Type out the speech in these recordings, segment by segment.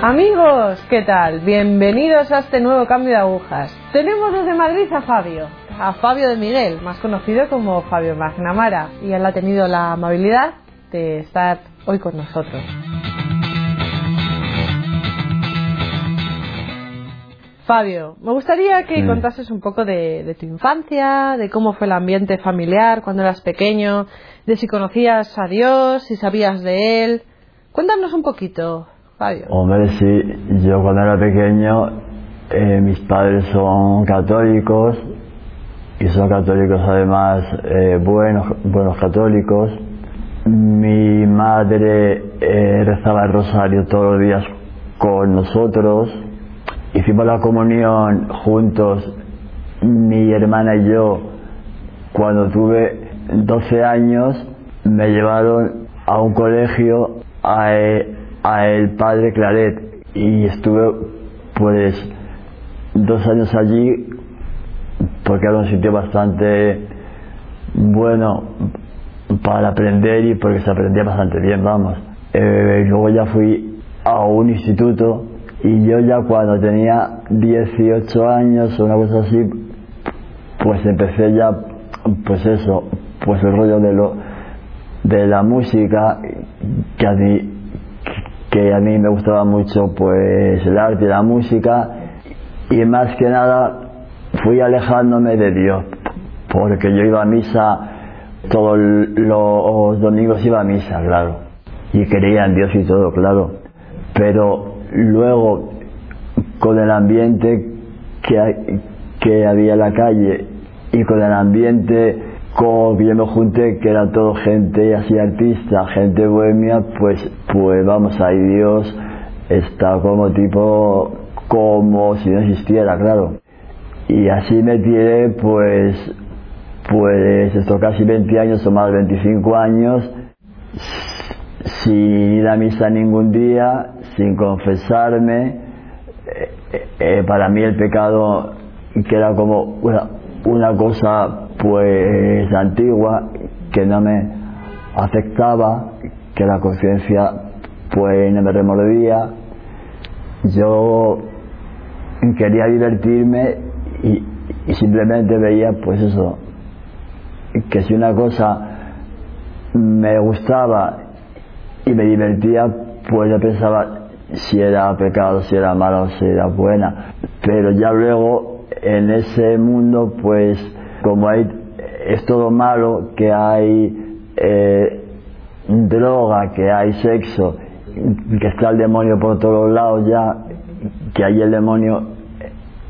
Amigos, ¿qué tal? Bienvenidos a este nuevo cambio de agujas. Tenemos desde Madrid a Fabio, a Fabio de Miguel, más conocido como Fabio Magnamara, y él ha tenido la amabilidad de estar hoy con nosotros. Fabio, me gustaría que contases un poco de, de tu infancia, de cómo fue el ambiente familiar cuando eras pequeño, de si conocías a Dios, si sabías de Él. Cuéntanos un poquito, Hombre, sí, yo cuando era pequeño, eh, mis padres son católicos y son católicos además eh, buenos, buenos católicos. Mi madre eh, rezaba el rosario todos los días con nosotros. Hicimos la comunión juntos, mi hermana y yo, cuando tuve 12 años, me llevaron a un colegio a, a el padre Claret y estuve pues dos años allí porque era un sitio bastante bueno para aprender y porque se aprendía bastante bien, vamos. Eh, luego ya fui a un instituto y yo ya cuando tenía 18 años o una cosa así, pues empecé ya, pues eso, pues el rollo de lo de la música que a mí que a mí me gustaba mucho pues el arte y la música. Y más que nada fui alejándome de Dios porque yo iba a misa todos los domingos iba a misa claro. Y creía en Dios y todo claro. Pero luego con el ambiente que, que había en la calle y con el ambiente con yo me junté, que era todo gente así artista, gente bohemia, pues, pues vamos, ahí Dios está como tipo, como si no existiera, claro. Y así me tiré, pues, pues esto casi 20 años o más, 25 años, sin ir a misa ningún día, sin confesarme. Eh, eh, para mí el pecado, que era como una, una cosa pues antigua, que no me afectaba, que la conciencia pues no me remordía. Yo quería divertirme y, y simplemente veía pues eso, que si una cosa me gustaba y me divertía, pues yo pensaba si era pecado, si era malo, si era buena. Pero ya luego en ese mundo, pues como hay, es todo malo, que hay eh, droga, que hay sexo, que está el demonio por todos lados ya, que ahí el demonio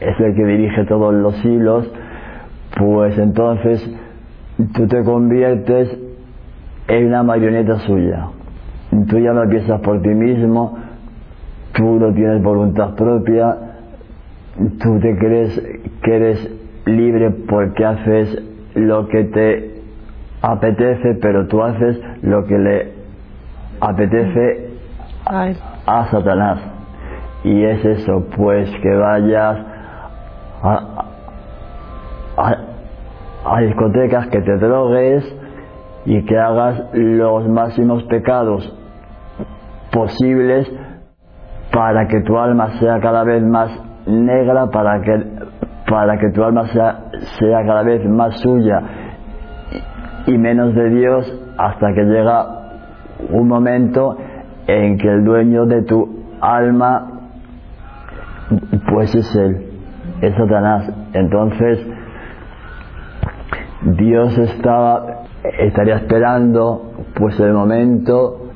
es el que dirige todos los hilos, pues entonces tú te conviertes en una marioneta suya. Tú ya no piensas por ti mismo, tú no tienes voluntad propia, tú te crees que eres libre porque haces lo que te apetece, pero tú haces lo que le apetece a Satanás. Y es eso, pues que vayas a, a, a discotecas, que te drogues y que hagas los máximos pecados posibles para que tu alma sea cada vez más negra, para que, para que tu alma sea, sea cada vez más suya y, menos de Dios hasta que llega un momento en que el dueño de tu alma pues es él, es Satanás. Entonces Dios estaba, estaría esperando pues el momento,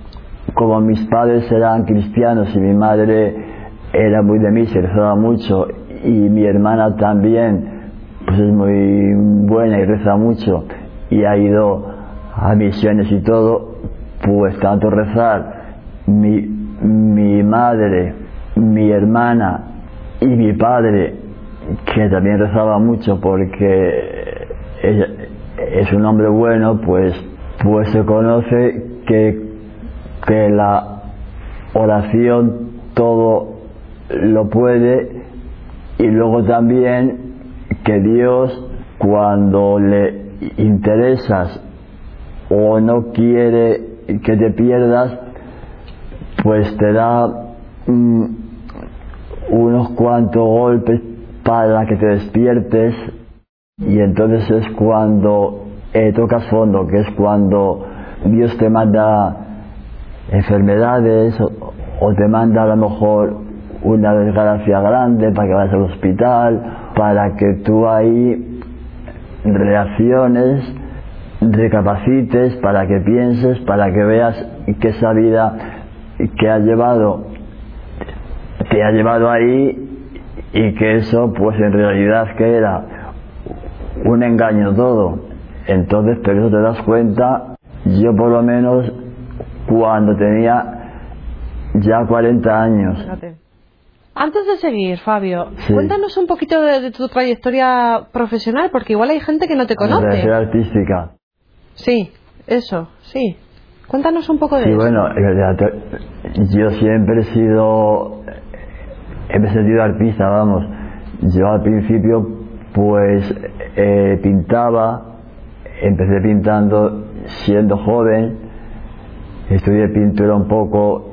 como mis padres eran cristianos y mi madre era muy de mí, se rezaba mucho y mi hermana también pues es muy buena y reza mucho y ha ido a misiones y todo, pues tanto rezar mi, mi madre, mi hermana y mi padre, que también rezaba mucho porque es, un hombre bueno, pues, pues se conoce que, que la oración todo lo puede y luego también que Dios cuando le interesas o no quiere que te pierdas, pues te da mm, unos cuantos golpes para que te despiertes. Y entonces es cuando eh, tocas fondo, que es cuando Dios te manda enfermedades o, te manda a lo mejor una desgracia grande para que vayas al hospital, para que tú ahí reacciones, recapacites, para que pienses, para que veas que esa vida que has llevado te ha llevado ahí y que eso pues en realidad que era un engaño todo. Entonces, pero eso te das cuenta, yo por lo menos cuando tenía ya 40 años. Antes de seguir, Fabio, cuéntanos un poquito de, tu trayectoria profesional, porque igual hay gente que no te conoce. Trayectoria artística. Sí, eso, sí. Cuéntanos un poco de sí, eso. bueno, yo siempre he sido, he sentido artista, vamos. Yo al principio, pues, eh, pintaba, empecé pintando siendo joven, estudié pintura un poco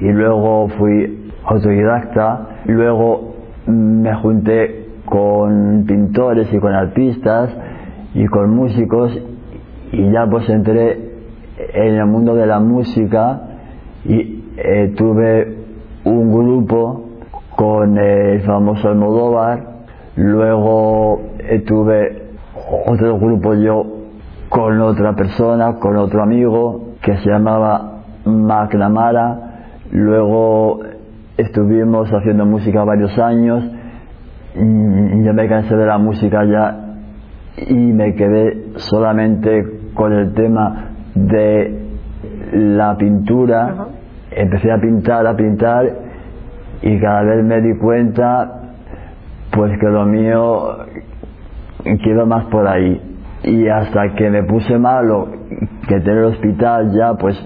y luego fui autodidacta, luego me junté con pintores y con artistas y con músicos y ya pues entré en el mundo de la música y eh, tuve un grupo con el famoso Almodóvar, luego eh, tuve otro grupo yo con otra persona, con otro amigo que se llamaba McNamara, luego estuvimos haciendo música varios años, ya me cansé de la música ya y me quedé solamente con el tema de la pintura, empecé a pintar, a pintar y cada vez me di cuenta pues que lo mío quedó más por ahí. Y hasta que me puse malo que tener el hospital ya pues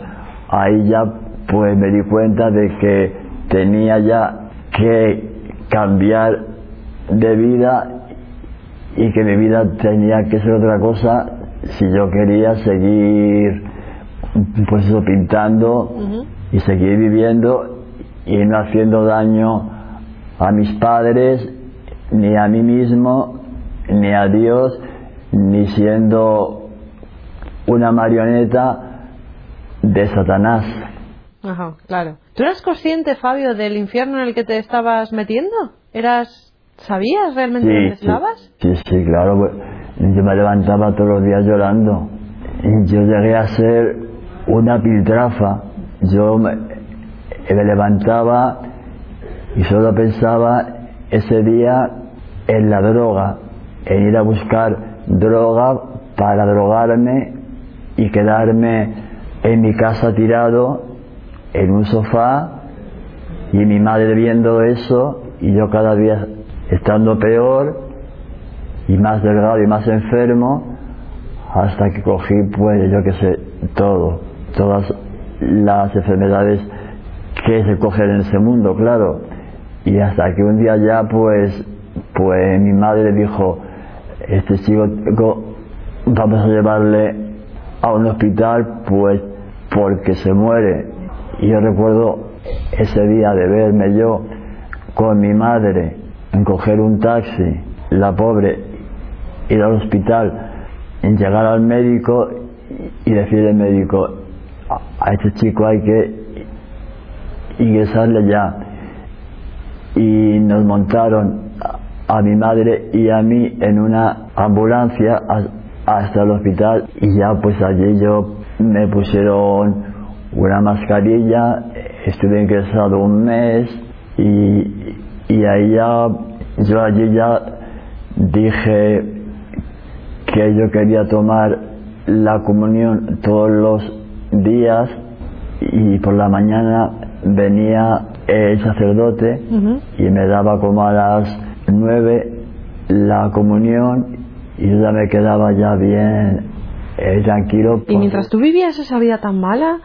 ahí ya pues me di cuenta de que tenía ya que cambiar de vida y que mi vida tenía que ser otra cosa si yo quería seguir pues eso pintando y seguir viviendo y no haciendo daño a mis padres ni a mí mismo ni a Dios ni siendo una marioneta de Satanás. Ajá, claro. ¿Tú eras consciente, Fabio, del infierno en el que te estabas metiendo? ¿Eras ¿Sabías realmente dónde estabas? Sí, sí, claro. Pues, yo me levantaba todos los días llorando. Y yo llegué a ser una piltrafa. Yo me, me levantaba y solo pensaba ese día en la droga, en ir a buscar droga para drogarme y quedarme en mi casa tirado en un sofá y mi madre viendo eso y yo cada día estando peor y más delgado y más enfermo hasta que cogí pues yo que sé todo todas las enfermedades que se cogen en ese mundo claro. Y hasta que un día ya pues pues mi madre dijo este chico vamos a llevarle a un hospital pues porque se muere y yo recuerdo ese día de verme yo con mi madre en coger un taxi, la pobre, ir al hospital, en llegar al médico y decirle al médico, a este chico hay que ingresarle ya. Y nos montaron a mi madre y a mí en una ambulancia hasta el hospital y ya pues allí yo me pusieron una mascarilla, estuve ingresado un mes y, y ahí ya, yo allí ya dije que yo quería tomar la comunión todos los días y por la mañana venía el sacerdote y me daba como a las nueve la comunión y yo ya me quedaba ya bien eh, tranquilo. ¿Y mientras tú vivías esa vida tan mala,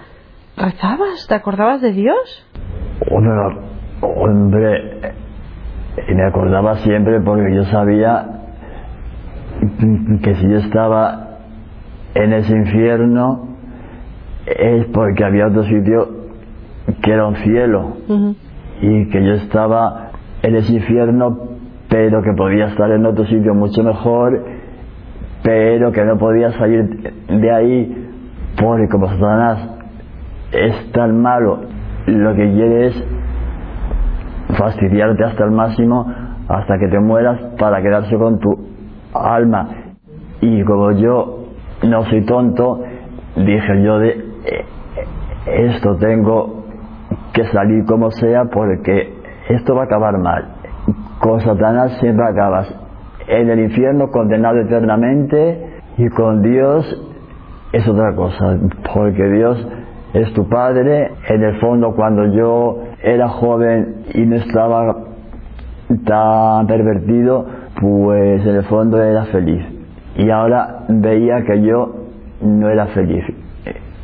rezabas? ¿Te acordabas de Dios? hombre, y me acordaba siempre porque yo sabía que si yo estaba en ese infierno es porque había otro sitio que era un cielo y que yo estaba en ese infierno, pero que podía estar en otro sitio mucho mejor, pero que no podía salir de ahí, porque como Satanás es tan malo, lo que quiere es fastidiarte hasta el máximo, hasta que te mueras, para quedarse con tu alma. Y como yo no soy tonto, dije yo de eh, esto tengo que salir como sea porque esto va a acabar mal. Con Satanás siempre acabas en el infierno condenado eternamente y con Dios es otra cosa, porque Dios es tu Padre. En el fondo cuando yo era joven y no estaba tan pervertido, pues en el fondo era feliz. Y ahora veía que yo no era feliz,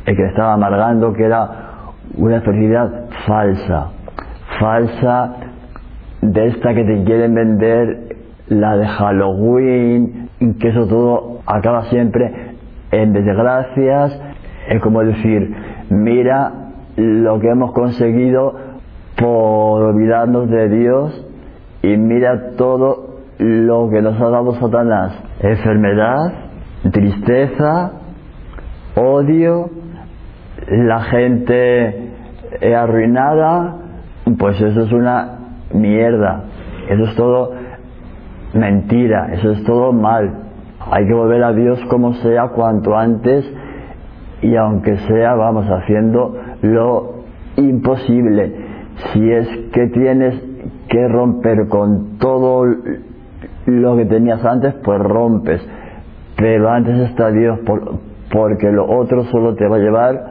el que estaba amargando que era una felicidad falsa, falsa de esta que te quieren vender, la de Halloween, que eso todo acaba siempre en desgracias, es como decir, mira lo que hemos conseguido por olvidarnos de Dios y mira todo lo que nos ha dado Satanás, enfermedad, tristeza, odio, la gente arruinada, pues eso es una mierda, eso es todo mentira, eso es todo mal. Hay que volver a Dios como sea cuanto antes y aunque sea vamos haciendo lo imposible. Si es que tienes que romper con todo lo que tenías antes, pues rompes. Pero antes está Dios, porque lo otro solo te va a llevar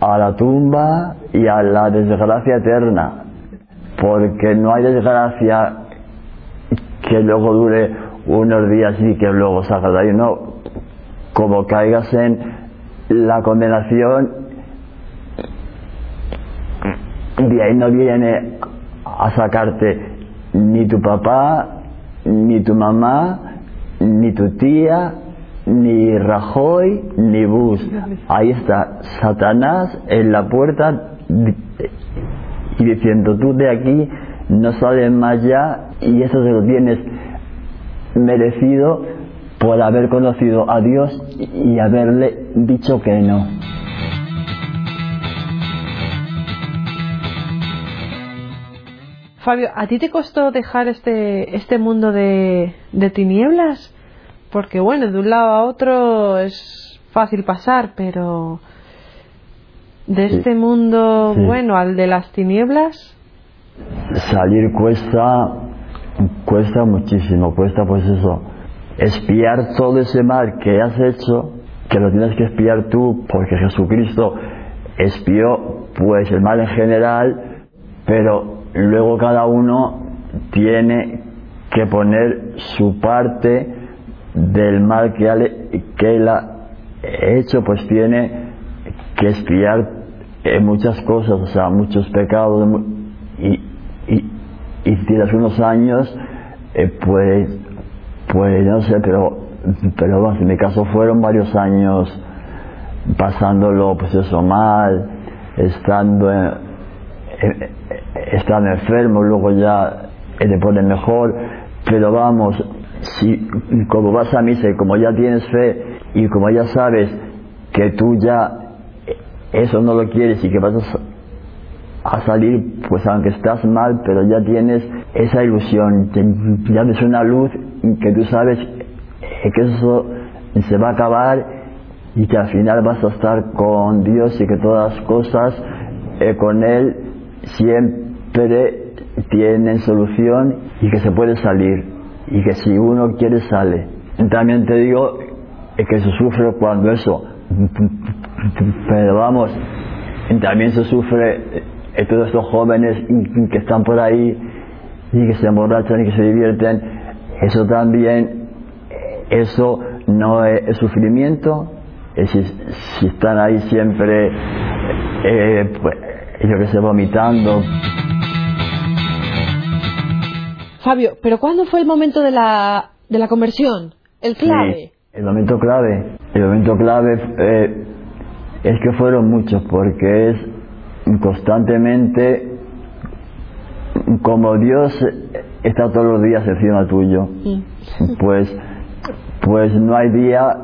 a la tumba y a la desgracia eterna. Porque no hay desgracia que luego dure unos días y que luego salga de ahí. No, como caigas en la condenación, de ahí no viene a sacarte ni tu papá, ni tu mamá, ni tu tía, ni Rajoy, ni Bush. Ahí está Satanás en la puerta y diciendo, tú de aquí no sales más ya y eso se lo tienes merecido por haber conocido a Dios y haberle dicho que no. Fabio, ¿a ti te costó dejar este, este mundo de, de tinieblas? Porque bueno, de un lado a otro es fácil pasar, pero de este mundo, bueno, al de las tinieblas. Salir cuesta, cuesta muchísimo, cuesta pues eso, espiar todo ese mal que has hecho, que lo tienes que espiar tú, porque Jesucristo espió pues el mal en general, pero luego cada uno tiene que poner su parte del mal que, que él ha hecho, pues tiene que espiar muchas cosas, o sea, muchos pecados, y, y, y tienes unos años, eh, pues, pues no sé, pero, pero en mi caso fueron varios años pasándolo, pues eso mal, estando en, están enfermos, luego ya te ponen mejor, pero vamos, si como vas a misa y como ya tienes fe y como ya sabes que tú ya eso no lo quieres y que vas a, salir, pues aunque estás mal, pero ya tienes esa ilusión, ya ves una luz que tú sabes que eso se va a acabar y que al final vas a estar con Dios y que todas las cosas eh, con Él siempre tienen solución y que se puede salir y que si uno quiere sale. También te digo que se sufre cuando eso, pero vamos, también se sufre todos estos jóvenes que están por ahí y que se emborrachan y que se divierten, eso también, eso no es, sufrimiento, si, si, están ahí siempre, eh, pues, yo que sé, vomitando. Fabio, ¿pero cuándo fue el momento de la, de la conversión? ¿El clave? el momento clave. El momento clave eh, es que fueron muchos, porque es constantemente como Dios está todos los días encima tuyo, pues, pues no hay día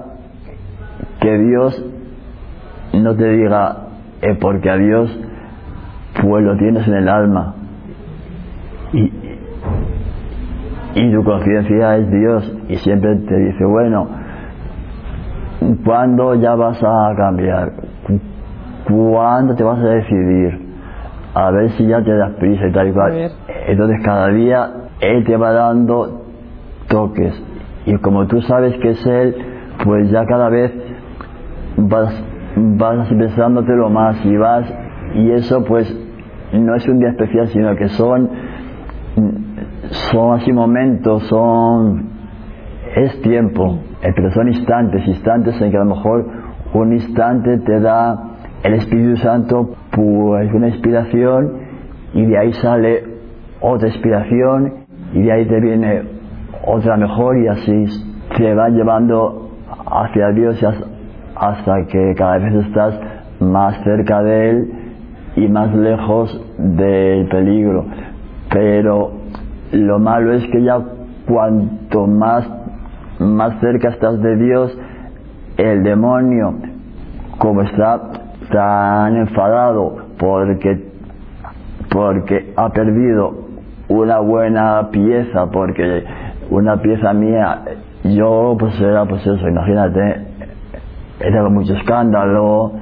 que Dios no te diga, eh, porque a Dios pues lo tienes en el alma. Y, y tu conciencia es Dios y siempre te dice, bueno, ¿cuándo ya vas a cambiar? ¿Cuándo te vas a decidir? A ver si ya te das prisa y tal y cual. Entonces cada día Él te va dando toques. Y como tú sabes que es Él, pues ya cada vez vas, vas lo más y vas, y eso pues no es un día especial, sino que son, son así momentos, son, es tiempo, eh, pero son instantes, instantes en que a lo mejor un instante te da el Espíritu Santo pues una inspiración y de ahí sale otra inspiración y de ahí te viene otra mejor y así te va llevando hacia Dios hasta que cada vez estás más cerca de Él y más lejos del peligro. Pero lo malo es que ya cuanto más, más cerca estás de Dios, el demonio, como está tan enfadado porque, porque ha perdido una buena pieza, porque una pieza mía, yo pues era pues eso, imagínate, era mucho escándalo,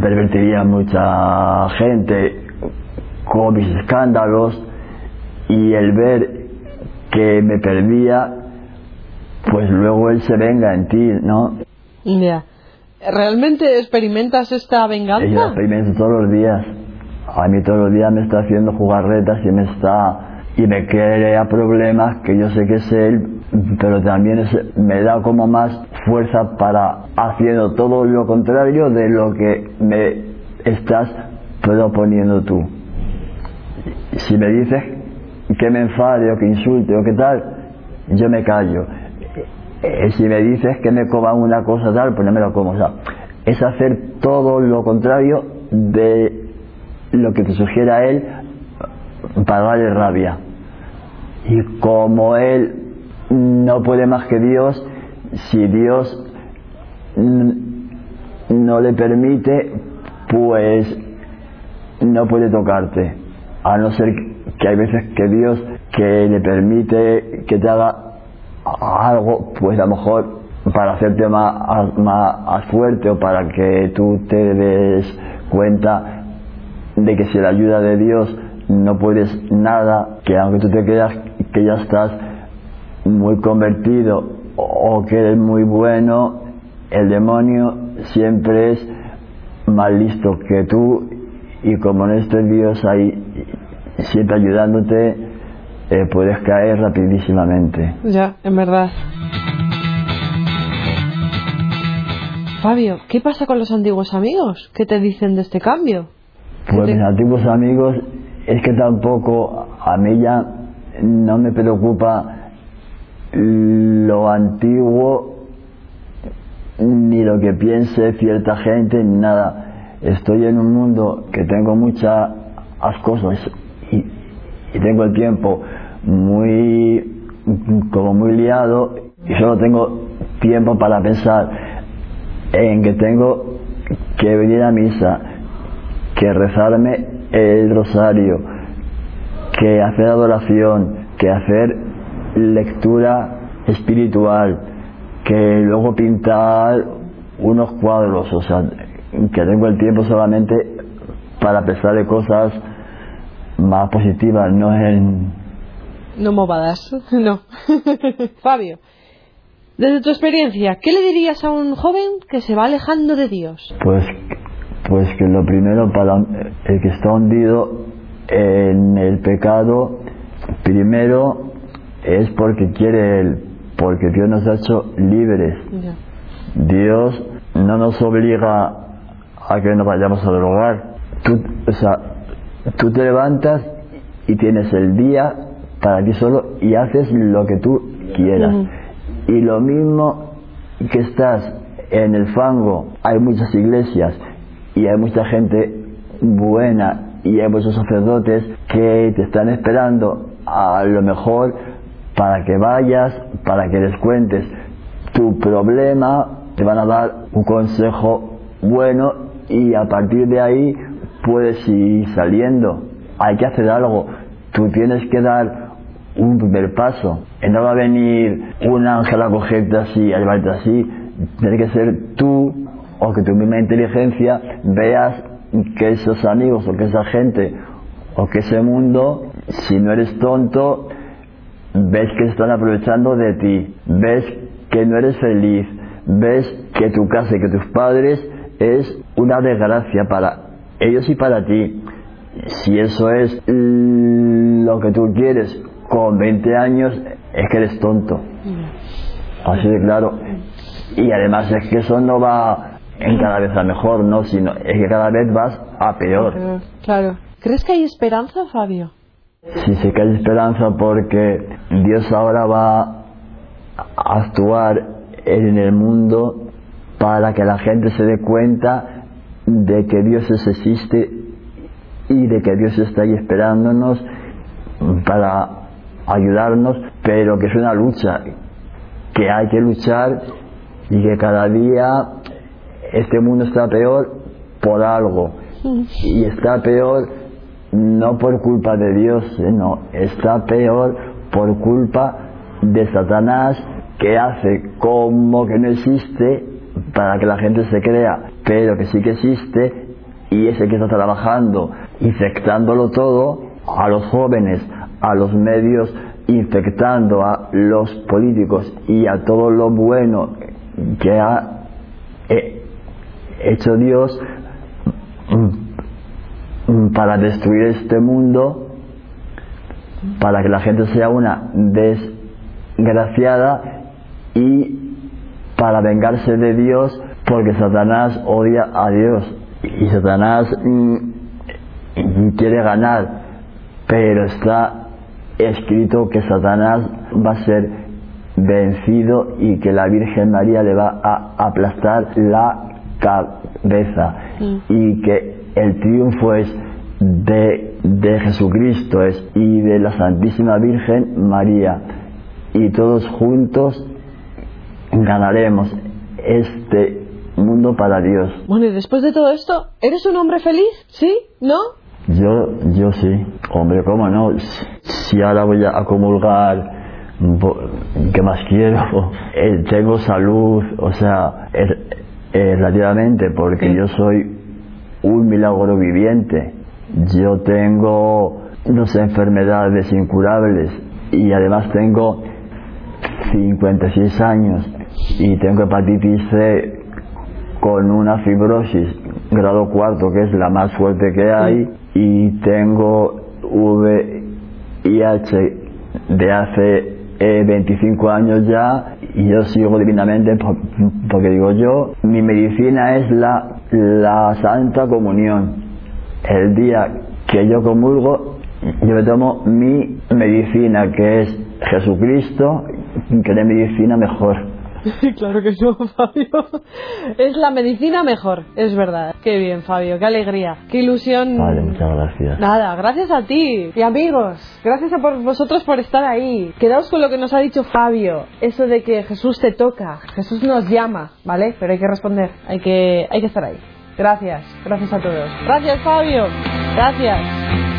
pervertiría mucha gente con mis escándalos y el ver que me perdía, pues luego él se venga en ti, ¿no? Ya. ¿Realmente experimentas esta venganza? Yo la experimento todos los días. A mí todos los días me está haciendo jugarretas y me está y me crea problemas que yo sé que es él, pero también me da como más fuerza para haciendo todo lo contrario de lo que me estás proponiendo tú. Si me dices que me enfade o que insulte o que tal, yo me callo. Eh, si me dices que me coma una cosa tal, pues no me lo como. O sea, es hacer todo lo contrario de lo que te sugiera él para darle rabia. Y como él no puede más que Dios, si Dios no le permite, pues no puede tocarte. A no ser que hay veces que Dios que le permite que te haga algo, pues a lo mejor para hacerte más, más, fuerte o para que tú te des cuenta de que si la ayuda de Dios no puedes nada, que aunque tú te creas que ya estás muy convertido o que eres muy bueno, el demonio siempre es más listo que tú y como no esté Dios ahí siempre ayudándote, eh, puedes caer rapidísimamente. Ya, en verdad. Fabio, ¿qué pasa con los antiguos amigos? ¿Qué te dicen de este cambio? Pues mis antiguos amigos es que tampoco a mí ya no me preocupa lo antiguo ni lo que piense cierta gente ni nada. Estoy en un mundo que tengo muchas cosas y, tengo el tiempo muy como muy liado y solo tengo tiempo para pensar en que tengo que venir a misa, que rezarme el rosario, que hacer adoración, que hacer lectura espiritual, que luego pintar unos cuadros, o sea, que tengo el tiempo solamente para pensar de cosas más positivas, no en... No movadas, no. Fabio, desde tu experiencia, ¿qué le dirías a un joven que se va alejando de Dios? Pues, pues que lo primero para el que está hundido en el pecado, primero es porque quiere Él, porque Dios nos ha hecho libres. Dios no nos obliga a que nos vayamos a drogar. Tú, o sea, tú te levantas y tienes el día para ti solo y haces lo que tú quieras. Y lo mismo que estás en el fango, hay muchas iglesias y hay mucha gente buena y hay muchos sacerdotes que te están esperando a lo mejor para que vayas, para que les cuentes tu problema, te van a dar un consejo bueno y a partir de ahí puedes ir saliendo. Hay que hacer algo. Tú tienes que dar un primer paso. No va a venir un ángel a cogerte así, a llevarte así. Tiene que ser tú o que tu misma inteligencia veas que esos amigos o que esa gente o que ese mundo, si no eres tonto, ves que están aprovechando de ti, ves que no eres feliz, ves que tu casa y que tus padres es una desgracia para ellos y para ti. Si eso es lo que tú quieres con 20 años, es que eres tonto. Así de claro. Y además es que eso no va en cada vez a mejor, no, sino es que cada vez vas a peor. Claro. ¿Crees que hay esperanza, Fabio? Sí, sí que hay esperanza porque Dios ahora va a actuar en el mundo para que la gente se dé cuenta de que Dios existe y de que Dios está ahí esperándonos para ayudarnos, pero que es una lucha, que hay que luchar y que cada día este mundo está peor por algo. Y está peor no por culpa de Dios, no, está peor por culpa de Satanás que hace como que no existe para que la gente se crea, pero que sí que existe y ese que está trabajando, infectándolo todo a los jóvenes, a los medios, infectando a los políticos y a todo lo bueno que ha hecho Dios para destruir este mundo, para que la gente sea una desgraciada y para vengarse de Dios porque Satanás odia a Dios y Satanás mm, quiere ganar, pero está escrito que Satanás va a ser vencido y que la Virgen María le va a aplastar la cabeza. Y que el triunfo es de, de Jesucristo es, y de la Santísima Virgen María. Y todos juntos ganaremos este mundo para Dios. Bueno, y después de todo esto, ¿eres un hombre feliz? ¿Sí? ¿No? Yo, yo sí. Hombre, ¿cómo no? Si ahora voy a comulgar, ¿qué más quiero? Eh, tengo salud, o sea, eh, relativamente, porque yo soy un milagro viviente. Yo tengo dos enfermedades incurables y además tengo 56 años y tengo hepatitis C con una fibrosis grado cuarto que es la más fuerte que hay y tengo VIH de hace 25 eh, años ya y yo sigo divinamente porque digo yo mi medicina es la, la Santa Comunión. El día que yo comulgo yo me tomo mi medicina que es Jesucristo que es medicina mejor claro que no, Fabio. Es la medicina mejor, es verdad. Qué bien, Fabio, qué alegría, qué ilusión. Vale, muchas gracias. Nada, gracias a ti. Y amigos, gracias a por vosotros por estar ahí. Quedaos con lo que nos ha dicho Fabio, eso de que Jesús te toca, Jesús nos llama, ¿vale? Pero hay que responder, hay que, hay que estar ahí. Gracias, gracias a todos. Gracias, Fabio. Gracias.